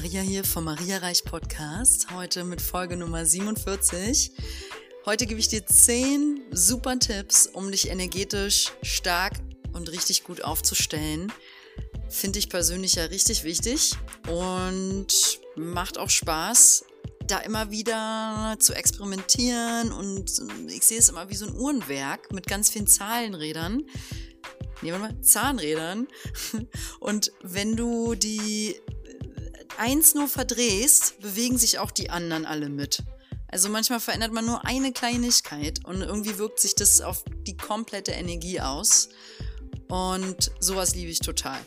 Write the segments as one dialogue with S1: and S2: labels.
S1: Maria hier vom Maria Reich Podcast. Heute mit Folge Nummer 47. Heute gebe ich dir 10 super Tipps, um dich energetisch stark und richtig gut aufzustellen. Finde ich persönlich ja richtig wichtig und macht auch Spaß, da immer wieder zu experimentieren und ich sehe es immer wie so ein Uhrenwerk mit ganz vielen Zahlenrädern. Nehmen wir mal Zahnrädern. Und wenn du die eins nur verdrehst, bewegen sich auch die anderen alle mit. Also manchmal verändert man nur eine Kleinigkeit und irgendwie wirkt sich das auf die komplette Energie aus. Und sowas liebe ich total.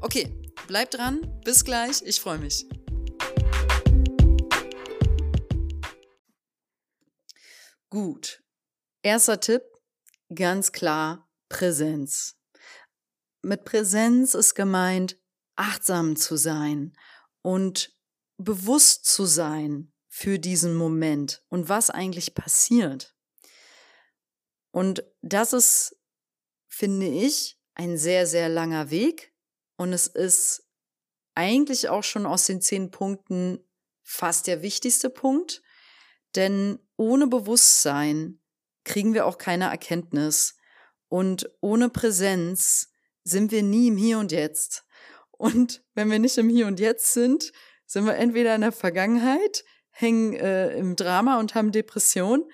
S1: Okay, bleib dran. Bis gleich. Ich freue mich. Gut. Erster Tipp, ganz klar Präsenz. Mit Präsenz ist gemeint, achtsam zu sein und bewusst zu sein für diesen Moment und was eigentlich passiert. Und das ist, finde ich, ein sehr, sehr langer Weg. Und es ist eigentlich auch schon aus den zehn Punkten fast der wichtigste Punkt. Denn ohne Bewusstsein kriegen wir auch keine Erkenntnis. Und ohne Präsenz sind wir nie im Hier und Jetzt. Und wenn wir nicht im Hier und Jetzt sind, sind wir entweder in der Vergangenheit, hängen äh, im Drama und haben Depression,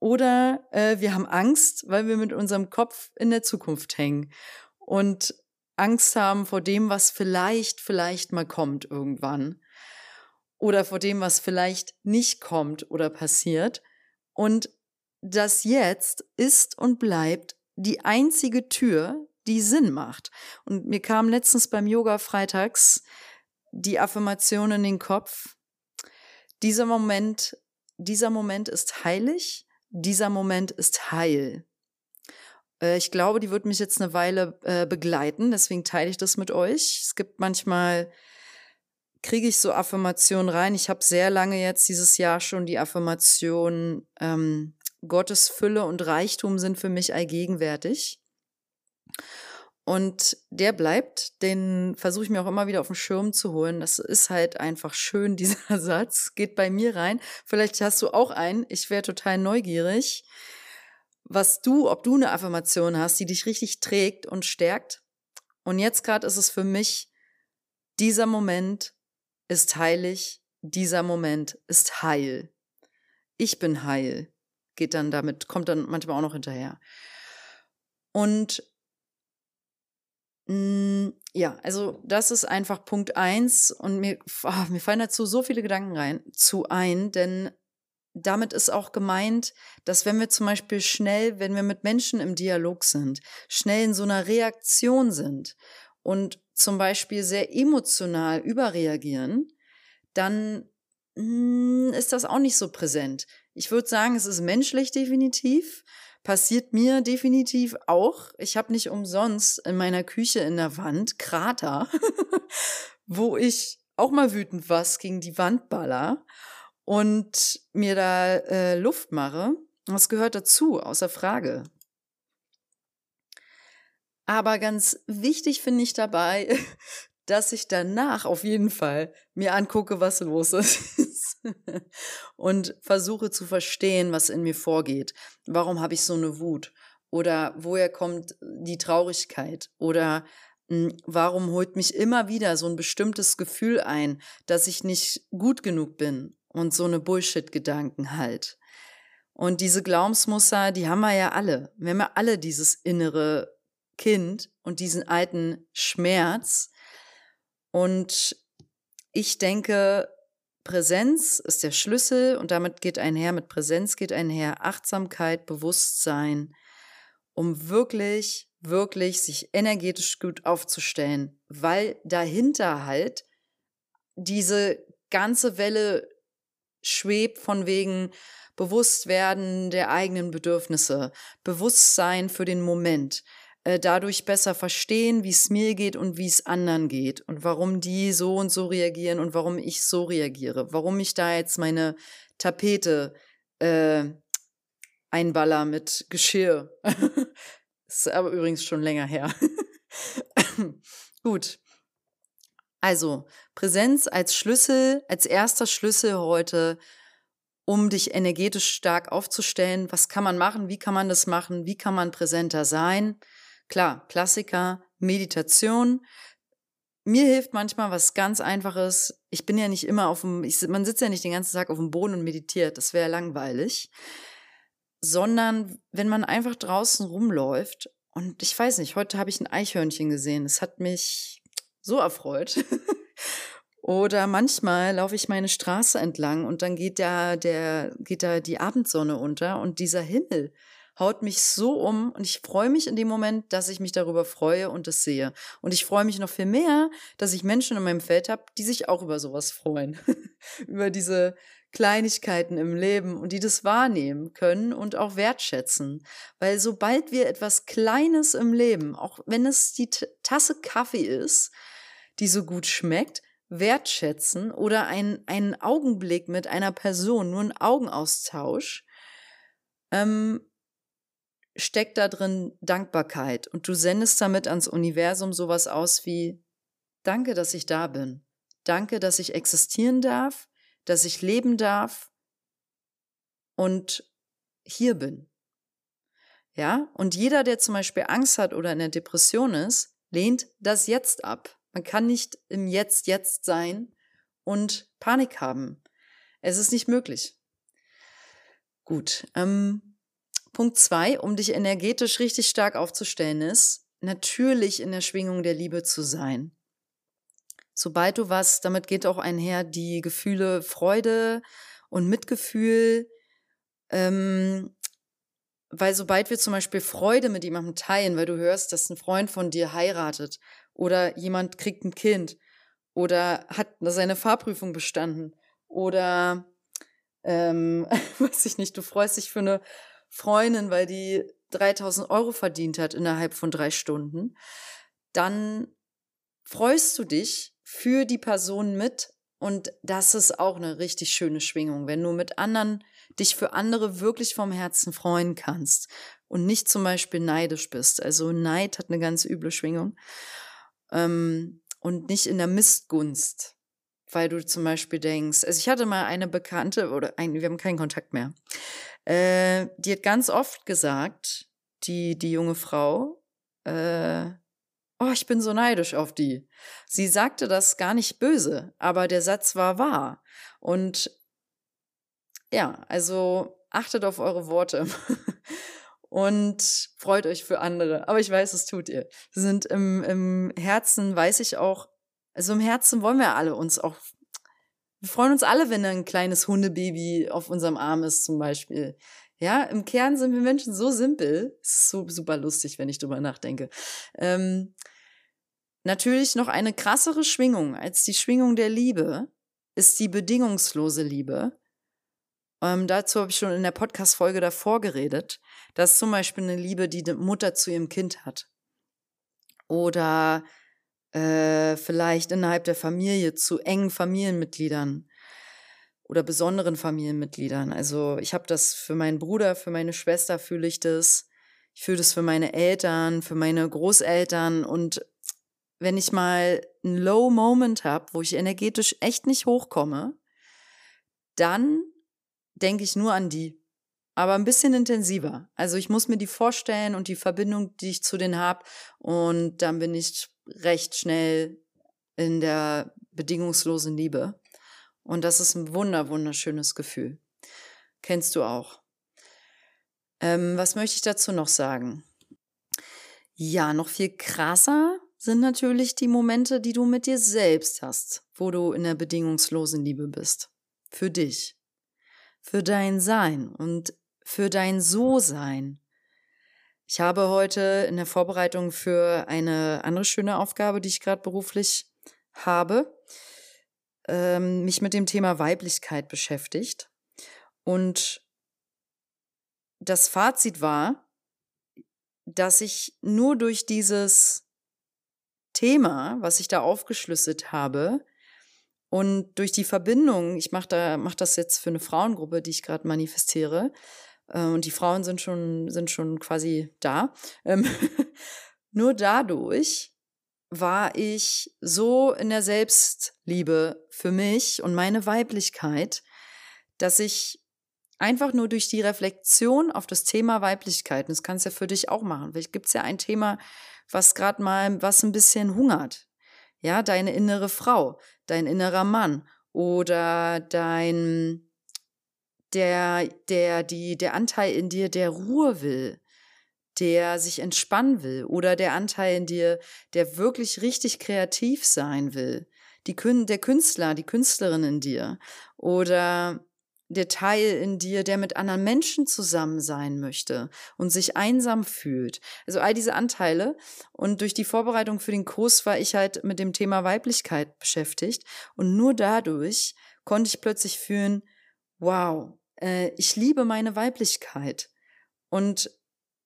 S1: oder äh, wir haben Angst, weil wir mit unserem Kopf in der Zukunft hängen und Angst haben vor dem, was vielleicht, vielleicht mal kommt irgendwann. Oder vor dem, was vielleicht nicht kommt oder passiert. Und das Jetzt ist und bleibt die einzige Tür, die Sinn macht. Und mir kam letztens beim Yoga freitags die Affirmation in den Kopf. Dieser Moment, dieser Moment ist heilig, dieser Moment ist heil. Äh, ich glaube, die wird mich jetzt eine Weile äh, begleiten, deswegen teile ich das mit euch. Es gibt manchmal, kriege ich so Affirmationen rein. Ich habe sehr lange jetzt dieses Jahr schon die Affirmation, ähm, Gottes Fülle und Reichtum sind für mich allgegenwärtig. Und der bleibt, den versuche ich mir auch immer wieder auf den Schirm zu holen. Das ist halt einfach schön, dieser Satz. Geht bei mir rein. Vielleicht hast du auch einen. Ich wäre total neugierig, was du, ob du eine Affirmation hast, die dich richtig trägt und stärkt. Und jetzt gerade ist es für mich, dieser Moment ist heilig, dieser Moment ist heil. Ich bin heil. Geht dann damit, kommt dann manchmal auch noch hinterher. Und ja, also das ist einfach Punkt eins und mir, oh, mir fallen dazu so viele Gedanken rein zu ein, denn damit ist auch gemeint, dass wenn wir zum Beispiel schnell, wenn wir mit Menschen im Dialog sind, schnell in so einer Reaktion sind und zum Beispiel sehr emotional überreagieren, dann hm, ist das auch nicht so präsent. Ich würde sagen, es ist menschlich definitiv, Passiert mir definitiv auch. Ich habe nicht umsonst in meiner Küche in der Wand Krater, wo ich auch mal wütend was gegen die Wand baller und mir da äh, Luft mache. Das gehört dazu, außer Frage. Aber ganz wichtig finde ich dabei, dass ich danach auf jeden Fall mir angucke, was los ist und versuche zu verstehen, was in mir vorgeht. Warum habe ich so eine Wut? Oder woher kommt die Traurigkeit? Oder mh, hm, warum holt mich immer wieder so ein bestimmtes Gefühl ein, dass ich nicht gut genug bin und so eine Bullshit-Gedanken halt? Und diese Glaubensmuster, die haben wir ja alle. Wir haben ja alle dieses innere Kind und diesen alten Schmerz, und ich denke, Präsenz ist der Schlüssel und damit geht einher, mit Präsenz geht einher Achtsamkeit, Bewusstsein, um wirklich, wirklich sich energetisch gut aufzustellen, weil dahinter halt diese ganze Welle schwebt von wegen Bewusstwerden der eigenen Bedürfnisse, Bewusstsein für den Moment, äh, dadurch besser verstehen, wie es mir geht und wie es anderen geht und warum die so und so reagieren und warum ich so reagiere, warum ich da jetzt meine Tapete äh, einballer mit Geschirr. ist aber übrigens schon länger her. Gut. Also Präsenz als Schlüssel, als erster Schlüssel heute, um dich energetisch stark aufzustellen. Was kann man machen? Wie kann man das machen? Wie kann man präsenter sein? Klar, Klassiker, Meditation. Mir hilft manchmal was ganz Einfaches. Ich bin ja nicht immer auf dem, ich, man sitzt ja nicht den ganzen Tag auf dem Boden und meditiert. Das wäre langweilig. Sondern wenn man einfach draußen rumläuft und ich weiß nicht, heute habe ich ein Eichhörnchen gesehen. Es hat mich so erfreut. Oder manchmal laufe ich meine Straße entlang und dann geht da der, geht da die Abendsonne unter und dieser Himmel haut mich so um und ich freue mich in dem Moment, dass ich mich darüber freue und das sehe. Und ich freue mich noch viel mehr, dass ich Menschen in meinem Feld habe, die sich auch über sowas freuen. über diese Kleinigkeiten im Leben und die das wahrnehmen können und auch wertschätzen. Weil sobald wir etwas Kleines im Leben, auch wenn es die Tasse Kaffee ist, die so gut schmeckt, wertschätzen oder ein, einen Augenblick mit einer Person, nur ein Augenaustausch, ähm, steckt da drin Dankbarkeit. Und du sendest damit ans Universum sowas aus wie, danke, dass ich da bin. Danke, dass ich existieren darf, dass ich leben darf und hier bin. Ja, und jeder, der zum Beispiel Angst hat oder in der Depression ist, lehnt das jetzt ab. Man kann nicht im Jetzt jetzt sein und Panik haben. Es ist nicht möglich. Gut. Ähm, Punkt zwei, um dich energetisch richtig stark aufzustellen, ist natürlich in der Schwingung der Liebe zu sein. Sobald du was, damit geht auch einher die Gefühle Freude und Mitgefühl, ähm, weil sobald wir zum Beispiel Freude mit jemandem teilen, weil du hörst, dass ein Freund von dir heiratet oder jemand kriegt ein Kind oder hat seine Fahrprüfung bestanden oder ähm, weiß ich nicht, du freust dich für eine Freundin, weil die 3000 Euro verdient hat innerhalb von drei Stunden, dann freust du dich für die Person mit und das ist auch eine richtig schöne Schwingung, wenn du mit anderen dich für andere wirklich vom Herzen freuen kannst und nicht zum Beispiel neidisch bist. Also Neid hat eine ganz üble Schwingung ähm, und nicht in der Missgunst, weil du zum Beispiel denkst, also ich hatte mal eine Bekannte oder ein, wir haben keinen Kontakt mehr, äh, die hat ganz oft gesagt, die, die junge Frau, äh, oh, ich bin so neidisch auf die. Sie sagte das gar nicht böse, aber der Satz war wahr. Und ja, also achtet auf eure Worte. und freut euch für andere. Aber ich weiß, es tut ihr. Wir sind im, im Herzen, weiß ich auch, also im Herzen wollen wir alle uns auch, wir freuen uns alle, wenn ein kleines Hundebaby auf unserem Arm ist zum Beispiel. Ja, im Kern sind wir Menschen so simpel. Ist so super lustig, wenn ich drüber nachdenke. Ähm, natürlich noch eine krassere Schwingung als die Schwingung der Liebe ist die bedingungslose Liebe. Ähm, dazu habe ich schon in der Podcast-Folge davor geredet. Das ist zum Beispiel eine Liebe, die die Mutter zu ihrem Kind hat. Oder äh, vielleicht innerhalb der Familie zu engen Familienmitgliedern oder besonderen Familienmitgliedern. Also ich habe das für meinen Bruder, für meine Schwester fühle ich das. Ich fühle das für meine Eltern, für meine Großeltern. Und wenn ich mal einen Low Moment habe, wo ich energetisch echt nicht hochkomme, dann denke ich nur an die. Aber ein bisschen intensiver. Also ich muss mir die vorstellen und die Verbindung, die ich zu denen habe. Und dann bin ich recht schnell in der bedingungslosen Liebe. Und das ist ein wunder, wunderschönes Gefühl. Kennst du auch. Ähm, was möchte ich dazu noch sagen? Ja, noch viel krasser sind natürlich die Momente, die du mit dir selbst hast, wo du in der bedingungslosen Liebe bist. Für dich für dein Sein und für dein So-Sein. Ich habe heute in der Vorbereitung für eine andere schöne Aufgabe, die ich gerade beruflich habe, ähm, mich mit dem Thema Weiblichkeit beschäftigt. Und das Fazit war, dass ich nur durch dieses Thema, was ich da aufgeschlüsselt habe, und durch die Verbindung, ich mache da, mach das jetzt für eine Frauengruppe, die ich gerade manifestiere, und die Frauen sind schon, sind schon quasi da. Ähm, nur dadurch war ich so in der Selbstliebe für mich und meine Weiblichkeit, dass ich einfach nur durch die Reflexion auf das Thema Weiblichkeit, und das kannst du ja für dich auch machen, vielleicht gibt es ja ein Thema, was gerade mal, was ein bisschen hungert. Ja, deine innere Frau, dein innerer Mann oder dein, der, der, die, der Anteil in dir, der Ruhe will, der sich entspannen will oder der Anteil in dir, der wirklich richtig kreativ sein will, die, der Künstler, die Künstlerin in dir oder der Teil in dir, der mit anderen Menschen zusammen sein möchte und sich einsam fühlt. Also all diese Anteile. Und durch die Vorbereitung für den Kurs war ich halt mit dem Thema Weiblichkeit beschäftigt. Und nur dadurch konnte ich plötzlich fühlen, wow, äh, ich liebe meine Weiblichkeit. Und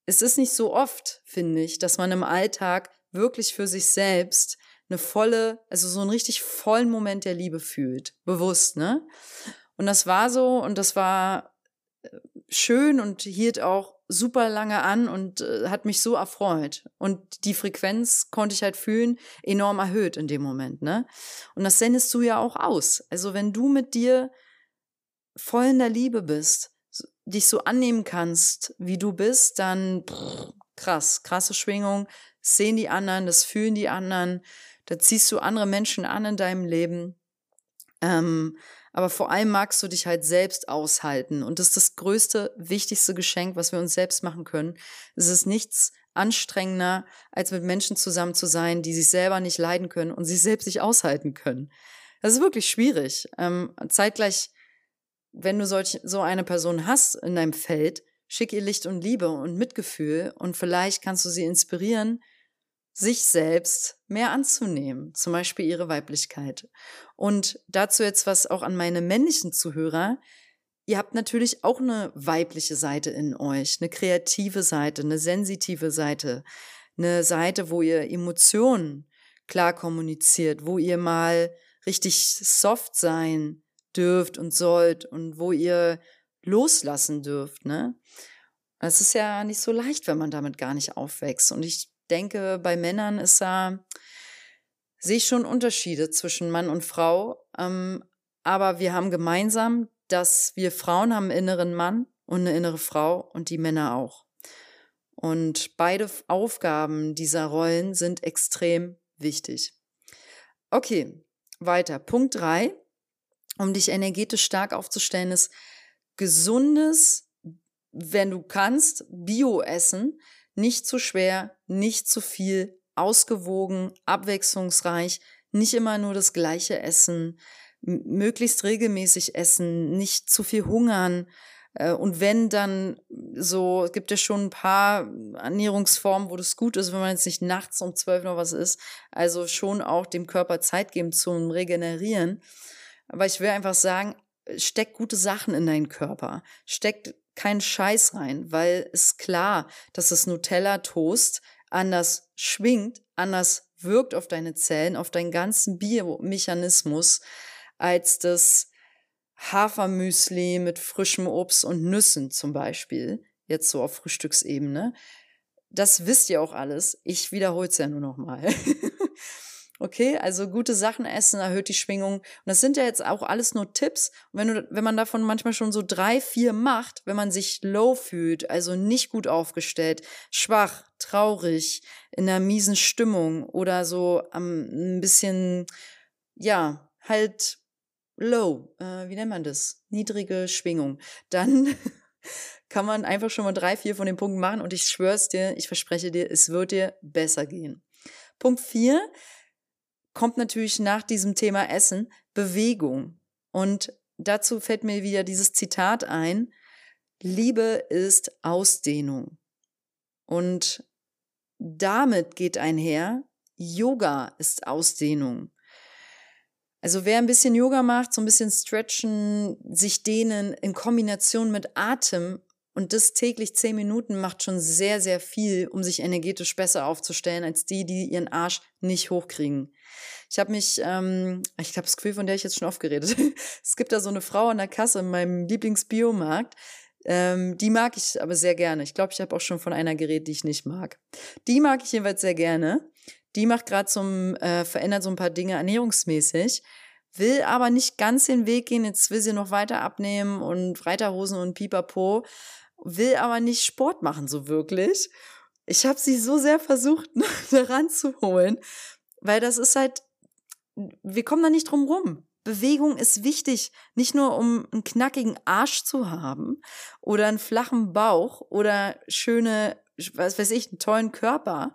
S1: es ist nicht so oft, finde ich, dass man im Alltag wirklich für sich selbst eine volle, also so einen richtig vollen Moment der Liebe fühlt. Bewusst, ne? Und das war so und das war äh, schön und hielt auch super lange an und äh, hat mich so erfreut. Und die Frequenz konnte ich halt fühlen, enorm erhöht in dem Moment, ne? Und das sendest du ja auch aus. Also wenn du mit dir voll in der Liebe bist, dich so annehmen kannst, wie du bist, dann krass, krasse Schwingung, sehen die anderen, das fühlen die anderen, da ziehst du andere Menschen an in deinem Leben. Ähm, aber vor allem magst du dich halt selbst aushalten. Und das ist das größte, wichtigste Geschenk, was wir uns selbst machen können. Es ist nichts anstrengender, als mit Menschen zusammen zu sein, die sich selber nicht leiden können und sich selbst nicht aushalten können. Das ist wirklich schwierig. Ähm, zeitgleich, wenn du solch, so eine Person hast in deinem Feld, schick ihr Licht und Liebe und Mitgefühl und vielleicht kannst du sie inspirieren, sich selbst mehr anzunehmen, zum Beispiel ihre Weiblichkeit. Und dazu jetzt was auch an meine männlichen Zuhörer. Ihr habt natürlich auch eine weibliche Seite in euch, eine kreative Seite, eine sensitive Seite, eine Seite, wo ihr Emotionen klar kommuniziert, wo ihr mal richtig soft sein dürft und sollt und wo ihr loslassen dürft, ne? Es ist ja nicht so leicht, wenn man damit gar nicht aufwächst. Und ich denke, bei Männern ist da, sehe ich schon Unterschiede zwischen Mann und Frau. Ähm, aber wir haben gemeinsam, dass wir Frauen haben einen inneren Mann und eine innere Frau und die Männer auch. Und beide Aufgaben dieser Rollen sind extrem wichtig. Okay, weiter. Punkt drei, um dich energetisch stark aufzustellen, ist gesundes, wenn du kannst, Bio-Essen, nicht zu schwer, nicht zu viel, ausgewogen, abwechslungsreich, nicht immer nur das gleiche essen, möglichst regelmäßig essen, nicht zu viel hungern. Äh, und wenn dann so, es gibt ja schon ein paar Ernährungsformen, wo das gut ist, wenn man jetzt nicht nachts um zwölf noch was isst. Also schon auch dem Körper Zeit geben zum Regenerieren. Aber ich will einfach sagen, steck gute Sachen in deinen Körper. Steck keinen Scheiß rein, weil es klar, dass das Nutella-Toast anders schwingt, anders wirkt auf deine Zellen, auf deinen ganzen Biomechanismus, als das Hafermüsli mit frischem Obst und Nüssen zum Beispiel, jetzt so auf Frühstücksebene. Das wisst ihr auch alles. Ich wiederhole es ja nur noch mal. Okay, also gute Sachen essen erhöht die Schwingung. Und das sind ja jetzt auch alles nur Tipps. Und wenn, du, wenn man davon manchmal schon so drei, vier macht, wenn man sich low fühlt, also nicht gut aufgestellt, schwach, traurig, in einer miesen Stimmung oder so um, ein bisschen, ja, halt low, äh, wie nennt man das? Niedrige Schwingung. Dann kann man einfach schon mal drei, vier von den Punkten machen und ich schwör's dir, ich verspreche dir, es wird dir besser gehen. Punkt vier kommt natürlich nach diesem Thema Essen Bewegung. Und dazu fällt mir wieder dieses Zitat ein. Liebe ist Ausdehnung. Und damit geht einher, Yoga ist Ausdehnung. Also wer ein bisschen Yoga macht, so ein bisschen stretchen, sich dehnen in Kombination mit Atem und das täglich zehn Minuten macht schon sehr, sehr viel, um sich energetisch besser aufzustellen, als die, die ihren Arsch nicht hochkriegen. Ich habe mich, ähm, ich das Gefühl, von der ich jetzt schon oft geredet. es gibt da so eine Frau an der Kasse in meinem Lieblingsbiomarkt. Ähm, die mag ich aber sehr gerne. Ich glaube, ich habe auch schon von einer geredet, die ich nicht mag. Die mag ich jedenfalls sehr gerne. Die macht gerade zum, äh, verändert so ein paar Dinge ernährungsmäßig, will aber nicht ganz den Weg gehen. Jetzt will sie noch weiter abnehmen und Reiterhosen und Pipapo, will aber nicht Sport machen so wirklich. Ich habe sie so sehr versucht, daran zu holen, weil das ist halt, wir kommen da nicht drum rum. Bewegung ist wichtig, nicht nur um einen knackigen Arsch zu haben oder einen flachen Bauch oder schöne, was weiß ich, einen tollen Körper.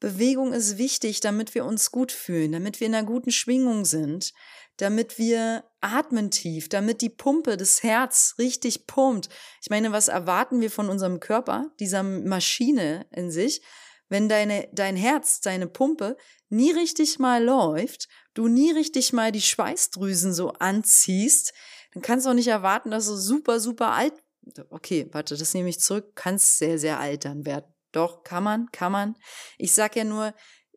S1: Bewegung ist wichtig, damit wir uns gut fühlen, damit wir in einer guten Schwingung sind, damit wir atmen tief, damit die Pumpe des Herz richtig pumpt. Ich meine, was erwarten wir von unserem Körper, dieser Maschine in sich, wenn deine, dein Herz, deine Pumpe nie richtig mal läuft, du nie richtig mal die Schweißdrüsen so anziehst, dann kannst du auch nicht erwarten, dass du super, super alt, okay, warte, das nehme ich zurück, kannst sehr, sehr alt dann werden. Doch, kann man, kann man. Ich sag ja nur,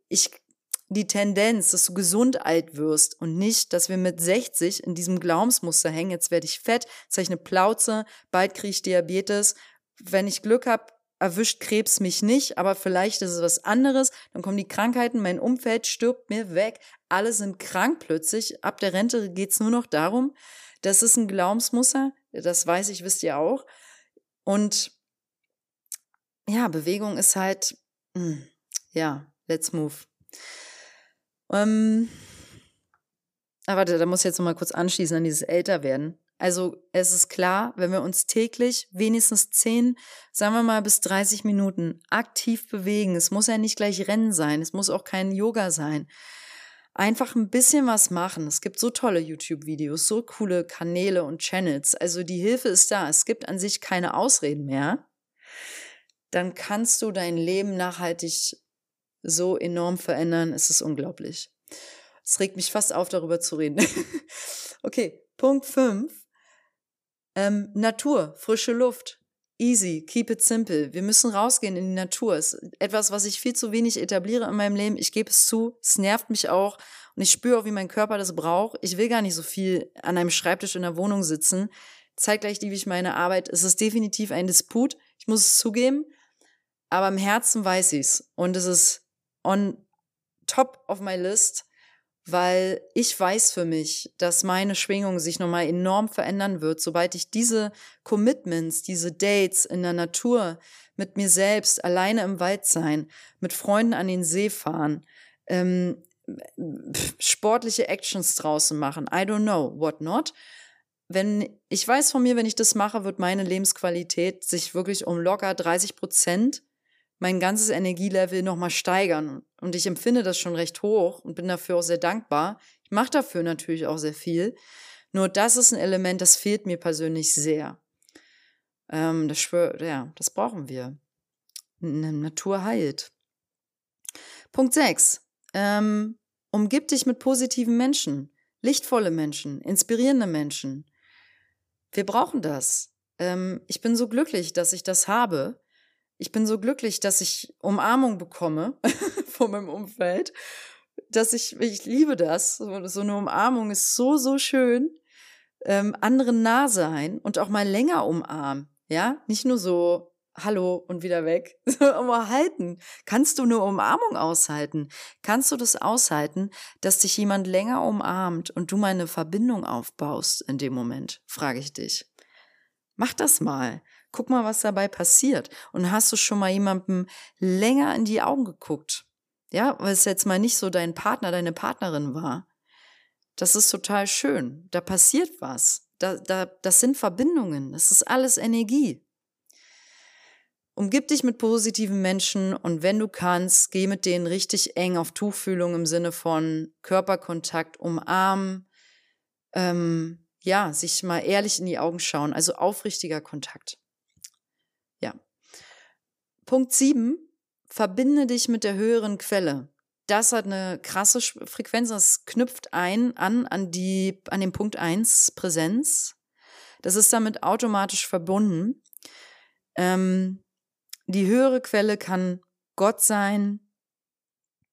S1: ich die Tendenz, dass du gesund alt wirst und nicht, dass wir mit 60 in diesem Glaubensmuster hängen, jetzt werde ich fett, jetzt habe ich eine Plauze, bald kriege ich Diabetes. Wenn ich Glück habe, erwischt Krebs mich nicht, aber vielleicht ist es was anderes, dann kommen die Krankheiten, mein Umfeld stirbt mir weg, alle sind krank plötzlich, ab der Rente geht's nur noch darum, das ist ein Glaubensmuster, das weiß ich, wisst ihr auch. Und ja, Bewegung ist halt, hm, ja, let's move. Ähm, aber warte, da muss ich jetzt noch mal kurz anschließen an dieses Älterwerden. Also es ist klar, wenn wir uns täglich wenigstens 10, sagen wir mal bis 30 Minuten aktiv bewegen, es muss ja nicht gleich Rennen sein, es muss auch kein Yoga sein, einfach ein bisschen was machen. Es gibt so tolle YouTube-Videos, so coole Kanäle und Channels. Also die Hilfe ist da. Es gibt an sich keine Ausreden mehr. Dann kannst du dein Leben nachhaltig so enorm verändern. Es ist unglaublich. Es regt mich fast auf, darüber zu reden. okay, Punkt 5. Ähm, Natur, frische Luft. Easy, keep it simple. Wir müssen rausgehen in die Natur. Es ist etwas, was ich viel zu wenig etabliere in meinem Leben. Ich gebe es zu, es nervt mich auch und ich spüre auch, wie mein Körper das braucht. Ich will gar nicht so viel an einem Schreibtisch in der Wohnung sitzen. Zeitgleich liebe ich meine Arbeit. Es ist definitiv ein Disput. Ich muss es zugeben. Aber im Herzen weiß ich es. Und es ist on top of my list, weil ich weiß für mich, dass meine Schwingung sich nochmal enorm verändern wird, sobald ich diese Commitments, diese Dates in der Natur, mit mir selbst, alleine im Wald sein, mit Freunden an den See fahren, ähm, sportliche Actions draußen machen, I don't know, what not. Wenn ich weiß von mir, wenn ich das mache, wird meine Lebensqualität sich wirklich um locker 30 Prozent mein ganzes Energielevel nochmal steigern. Und ich empfinde das schon recht hoch und bin dafür auch sehr dankbar. Ich mache dafür natürlich auch sehr viel. Nur das ist ein Element, das fehlt mir persönlich sehr. Ähm, das, schwör, ja, das brauchen wir. Natur heilt. Punkt 6. Ähm, umgib dich mit positiven Menschen, lichtvolle Menschen, inspirierende Menschen. Wir brauchen das. Ähm, ich bin so glücklich, dass ich das habe ich bin so glücklich, dass ich Umarmung bekomme von meinem Umfeld, dass ich, ich liebe das. So, eine Umarmung ist so, so schön. Ähm, anderen nah sein und auch mal länger umarmen. Ja, nicht nur so, hallo und wieder weg, aber halten. Kannst du eine Umarmung aushalten? Kannst du das aushalten, dass dich jemand länger umarmt und du mal eine Verbindung aufbaust in dem Moment? Frage ich dich. Mach das mal. Guck mal, was dabei passiert. Und hast du schon mal jemandem länger in die Augen geguckt? Ja, weil es jetzt mal nicht so dein Partner, deine Partnerin war. Das ist total schön. Da passiert was. Da, da, das sind Verbindungen. Das ist alles Energie. Umgib dich mit positiven Menschen und wenn du kannst, geh mit denen richtig eng auf Tuchfühlung im Sinne von Körperkontakt, umarmen, ähm, ja, sich mal ehrlich in die Augen schauen, also aufrichtiger Kontakt. Punkt 7, verbinde dich mit der höheren Quelle. Das hat eine krasse Frequenz, das knüpft ein an, an, die, an den Punkt 1, Präsenz. Das ist damit automatisch verbunden. Ähm, die höhere Quelle kann Gott sein,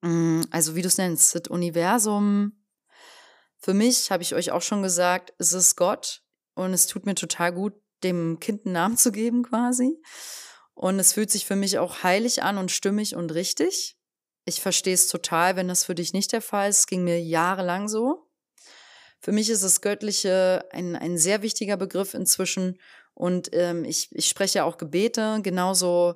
S1: mm, also wie du es nennst, das Universum. Für mich, habe ich euch auch schon gesagt, es ist Gott und es tut mir total gut, dem Kind einen Namen zu geben quasi. Und es fühlt sich für mich auch heilig an und stimmig und richtig. Ich verstehe es total, wenn das für dich nicht der Fall ist. Es ging mir jahrelang so. Für mich ist das Göttliche ein, ein sehr wichtiger Begriff inzwischen. Und ähm, ich, ich spreche auch Gebete, genauso,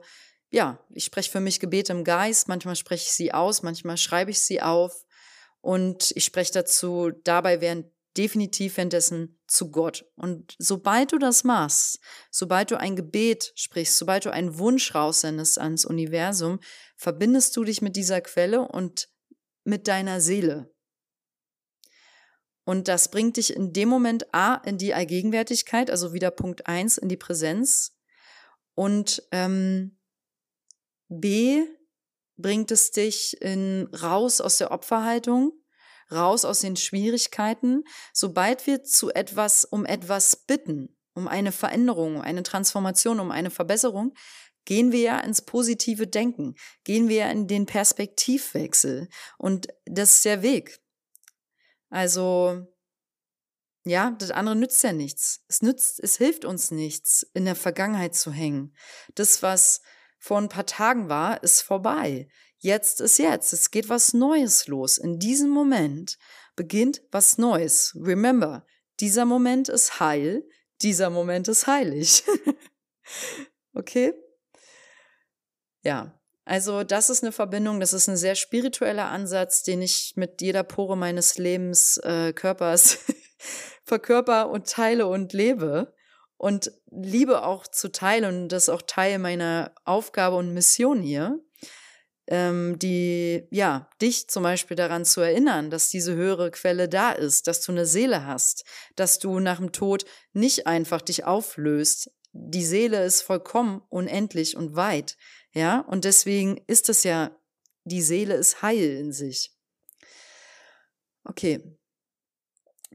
S1: ja, ich spreche für mich Gebete im Geist. Manchmal spreche ich sie aus, manchmal schreibe ich sie auf. Und ich spreche dazu dabei während definitiv währenddessen zu Gott. Und sobald du das machst, sobald du ein Gebet sprichst, sobald du einen Wunsch raussendest ans Universum, verbindest du dich mit dieser Quelle und mit deiner Seele. Und das bringt dich in dem Moment A in die Allgegenwärtigkeit, also wieder Punkt eins in die Präsenz. Und ähm, B bringt es dich in, raus aus der Opferhaltung, raus aus den Schwierigkeiten. Sobald wir zu etwas, um etwas bitten, um eine Veränderung, um eine Transformation, um eine Verbesserung, gehen wir ja ins positive Denken, gehen wir in den Perspektivwechsel. Und das ist der Weg. Also, ja, das andere nützt ja nichts. Es nützt, es hilft uns nichts, in der Vergangenheit zu hängen. Das, was vor ein paar Tagen war, ist vorbei. Jetzt ist jetzt. Es geht was Neues los. In diesem Moment beginnt was Neues. Remember, dieser Moment ist heil, dieser Moment ist heilig. okay? Ja, also das ist eine Verbindung, das ist ein sehr spiritueller Ansatz, den ich mit jeder Pore meines Lebens, äh, Körpers verkörper und teile und lebe und liebe auch zu teilen und das ist auch Teil meiner Aufgabe und Mission hier, ähm, die, ja, dich zum Beispiel daran zu erinnern, dass diese höhere Quelle da ist, dass du eine Seele hast, dass du nach dem Tod nicht einfach dich auflöst. Die Seele ist vollkommen unendlich und weit. Ja, und deswegen ist es ja, die Seele ist heil in sich. Okay.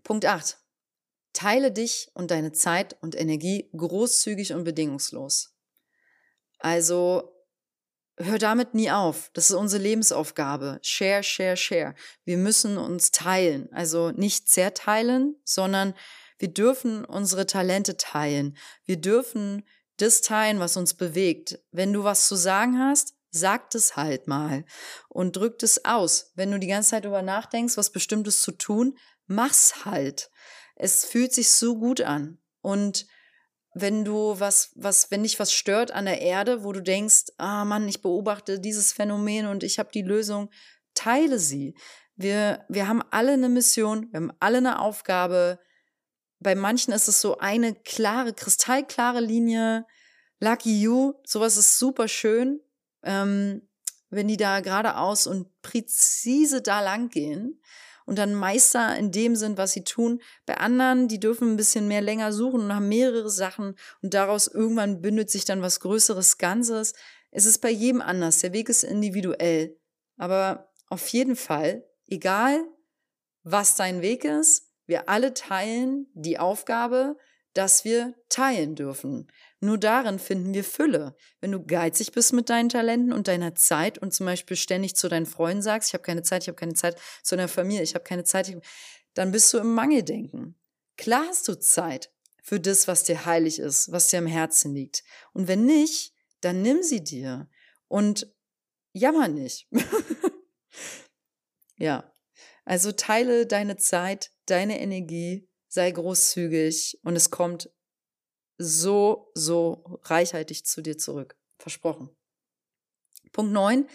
S1: Punkt 8. Teile dich und deine Zeit und Energie großzügig und bedingungslos. Also hör damit nie auf. Das ist unsere Lebensaufgabe. Share, share, share. Wir müssen uns teilen. Also nicht zerteilen, sondern wir dürfen unsere Talente teilen. Wir dürfen das teilen, was uns bewegt. Wenn du was zu sagen hast, sag es halt mal und drück es aus. Wenn du die ganze Zeit darüber nachdenkst, was Bestimmtes zu tun, mach's halt. Es fühlt sich so gut an. Und wenn du was, was, wenn dich was stört an der Erde, wo du denkst, ah Mann, ich beobachte dieses Phänomen und ich habe die Lösung, teile sie. Wir, wir haben alle eine Mission, wir haben alle eine Aufgabe, bei manchen ist es so eine klare, kristallklare Linie. Lucky You, sowas ist super schön, ähm, wenn die da geradeaus und präzise da lang gehen und dann Meister in dem sind, was sie tun. Bei anderen, die dürfen ein bisschen mehr länger suchen und haben mehrere Sachen und daraus irgendwann bündet sich dann was Größeres Ganzes. Es ist bei jedem anders. Der Weg ist individuell. Aber auf jeden Fall, egal was dein Weg ist, wir alle teilen die Aufgabe, dass wir teilen dürfen. Nur darin finden wir Fülle. Wenn du geizig bist mit deinen Talenten und deiner Zeit und zum Beispiel ständig zu deinen Freunden sagst, ich habe keine Zeit, ich habe keine Zeit, zu deiner Familie, ich habe keine Zeit, dann bist du im Mangeldenken. Klar hast du Zeit für das, was dir heilig ist, was dir am Herzen liegt. Und wenn nicht, dann nimm sie dir und jammer nicht. ja, also teile deine Zeit, deine Energie, sei großzügig und es kommt so, so reichhaltig zu dir zurück. Versprochen. Punkt 9.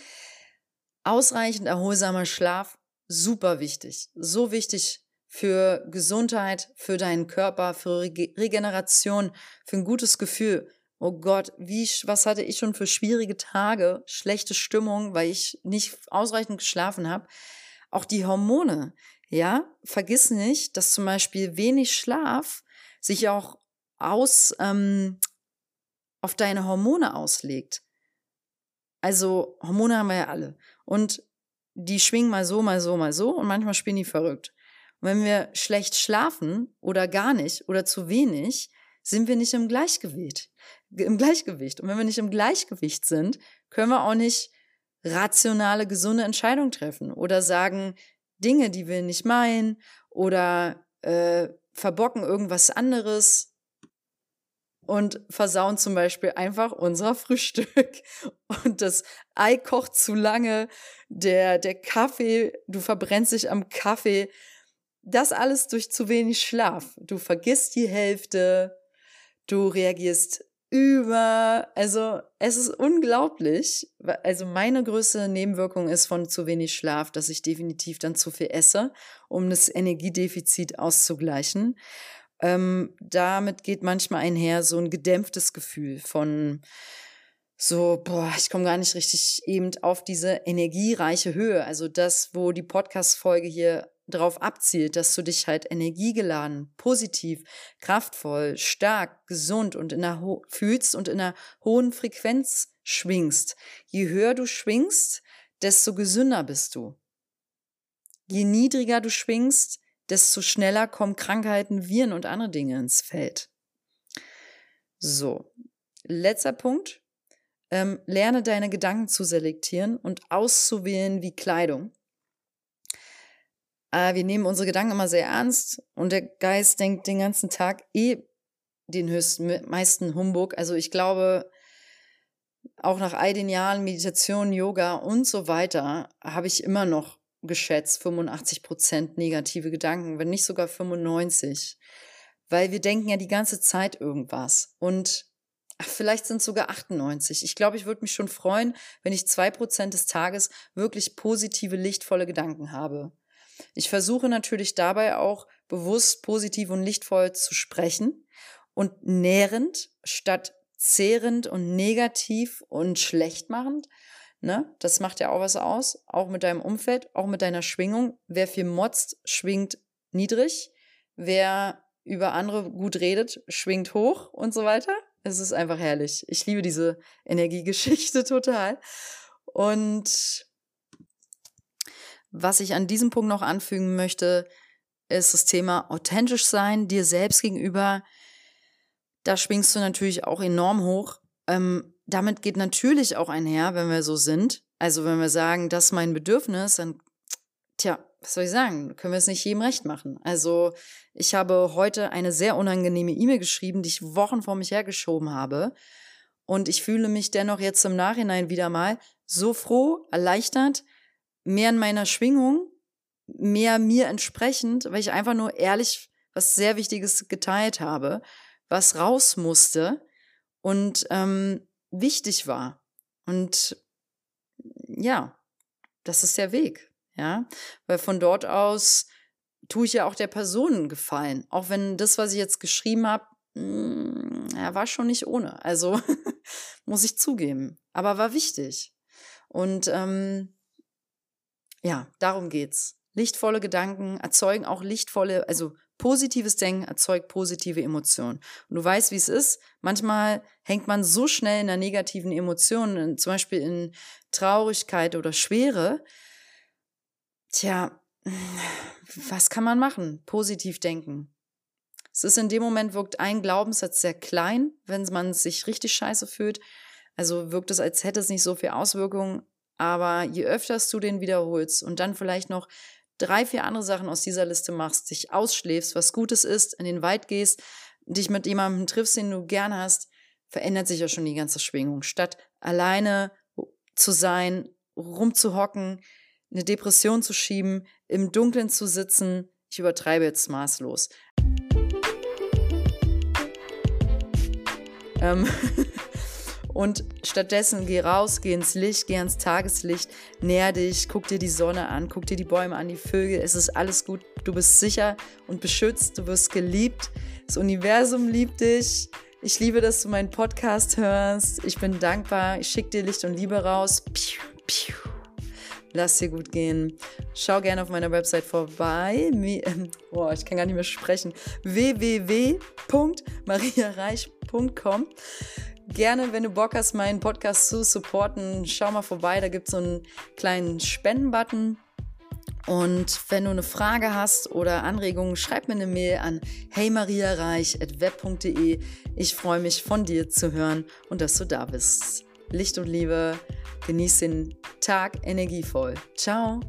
S1: Ausreichend erholsamer Schlaf, super wichtig. So wichtig für Gesundheit, für deinen Körper, für Regeneration, für ein gutes Gefühl. Oh Gott, wie, was hatte ich schon für schwierige Tage, schlechte Stimmung, weil ich nicht ausreichend geschlafen habe. Auch die Hormone, ja, vergiss nicht, dass zum Beispiel wenig Schlaf sich auch aus ähm, auf deine Hormone auslegt. Also Hormone haben wir ja alle und die schwingen mal so, mal so, mal so und manchmal spielen die verrückt. Und wenn wir schlecht schlafen oder gar nicht oder zu wenig, sind wir nicht im Gleichgewicht. Im Gleichgewicht. Und wenn wir nicht im Gleichgewicht sind, können wir auch nicht rationale, gesunde Entscheidungen treffen oder sagen Dinge, die wir nicht meinen oder äh, verbocken irgendwas anderes. Und versauen zum Beispiel einfach unser Frühstück. Und das Ei kocht zu lange, der, der Kaffee, du verbrennst dich am Kaffee. Das alles durch zu wenig Schlaf. Du vergisst die Hälfte, du reagierst über, also es ist unglaublich. Also meine größte Nebenwirkung ist von zu wenig Schlaf, dass ich definitiv dann zu viel esse, um das Energiedefizit auszugleichen ähm, damit geht manchmal einher so ein gedämpftes Gefühl von so, boah, ich komme gar nicht richtig eben auf diese energiereiche Höhe. Also das, wo die Podcast-Folge hier drauf abzielt, dass du dich halt energiegeladen, positiv, kraftvoll, stark, gesund und in einer fühlst und in einer hohen Frequenz schwingst. Je höher du schwingst, desto gesünder bist du. Je niedriger du schwingst, desto schneller kommen Krankheiten, Viren und andere Dinge ins Feld. So, letzter Punkt. Ähm, lerne deine Gedanken zu selektieren und auszuwählen wie Kleidung. Äh, wir nehmen unsere Gedanken immer sehr ernst und der Geist denkt den ganzen Tag eh den höchsten, meisten Humbug. Also ich glaube, auch nach all den Jahren Meditation, Yoga und so weiter habe ich immer noch geschätzt 85 Prozent negative Gedanken, wenn nicht sogar 95. Weil wir denken ja die ganze Zeit irgendwas. Und ach, vielleicht sind es sogar 98. Ich glaube, ich würde mich schon freuen, wenn ich zwei Prozent des Tages wirklich positive, lichtvolle Gedanken habe. Ich versuche natürlich dabei auch bewusst positiv und lichtvoll zu sprechen und nährend statt zehrend und negativ und schlechtmachend Ne? Das macht ja auch was aus, auch mit deinem Umfeld, auch mit deiner Schwingung. Wer viel motzt, schwingt niedrig. Wer über andere gut redet, schwingt hoch und so weiter. Es ist einfach herrlich. Ich liebe diese Energiegeschichte total. Und was ich an diesem Punkt noch anfügen möchte, ist das Thema authentisch sein, dir selbst gegenüber. Da schwingst du natürlich auch enorm hoch. Ähm, damit geht natürlich auch einher, wenn wir so sind. Also wenn wir sagen, das ist mein Bedürfnis, dann, tja, was soll ich sagen, können wir es nicht jedem recht machen. Also ich habe heute eine sehr unangenehme E-Mail geschrieben, die ich Wochen vor mich hergeschoben habe. Und ich fühle mich dennoch jetzt im Nachhinein wieder mal so froh, erleichtert, mehr in meiner Schwingung, mehr mir entsprechend, weil ich einfach nur ehrlich was sehr Wichtiges geteilt habe, was raus musste. Und ähm, wichtig war. Und ja, das ist der Weg, ja, weil von dort aus tue ich ja auch der Person gefallen, auch wenn das, was ich jetzt geschrieben habe, ja, war schon nicht ohne. Also muss ich zugeben, aber war wichtig. Und ähm, ja, darum geht's. Lichtvolle Gedanken erzeugen auch lichtvolle, also Positives Denken erzeugt positive Emotionen. Und du weißt, wie es ist. Manchmal hängt man so schnell in einer negativen Emotion, zum Beispiel in Traurigkeit oder Schwere. Tja, was kann man machen? Positiv denken. Es ist in dem Moment wirkt ein Glaubenssatz sehr klein, wenn man sich richtig scheiße fühlt. Also wirkt es, als hätte es nicht so viel Auswirkungen. Aber je öfters du den wiederholst und dann vielleicht noch drei, vier andere Sachen aus dieser Liste machst, dich ausschläfst, was Gutes ist, in den Wald gehst, dich mit jemandem triffst, den du gern hast, verändert sich ja schon die ganze Schwingung. Statt alleine zu sein, rumzuhocken, eine Depression zu schieben, im Dunkeln zu sitzen, ich übertreibe jetzt maßlos. Ähm Und stattdessen geh raus, geh ins Licht, geh ins Tageslicht, nähr dich, guck dir die Sonne an, guck dir die Bäume an, die Vögel. Es ist alles gut. Du bist sicher und beschützt. Du wirst geliebt. Das Universum liebt dich. Ich liebe, dass du meinen Podcast hörst. Ich bin dankbar. Ich schicke dir Licht und Liebe raus. Piu, piu. Lass dir gut gehen. Schau gerne auf meiner Website vorbei. Boah, ich kann gar nicht mehr sprechen. www.mariareich.com gerne, wenn du Bock hast, meinen Podcast zu supporten, schau mal vorbei. Da gibt es so einen kleinen Spendenbutton. Und wenn du eine Frage hast oder Anregungen, schreib mir eine Mail an heymariareich.web.de. Ich freue mich, von dir zu hören und dass du da bist. Licht und Liebe, genieß den Tag energievoll. Ciao.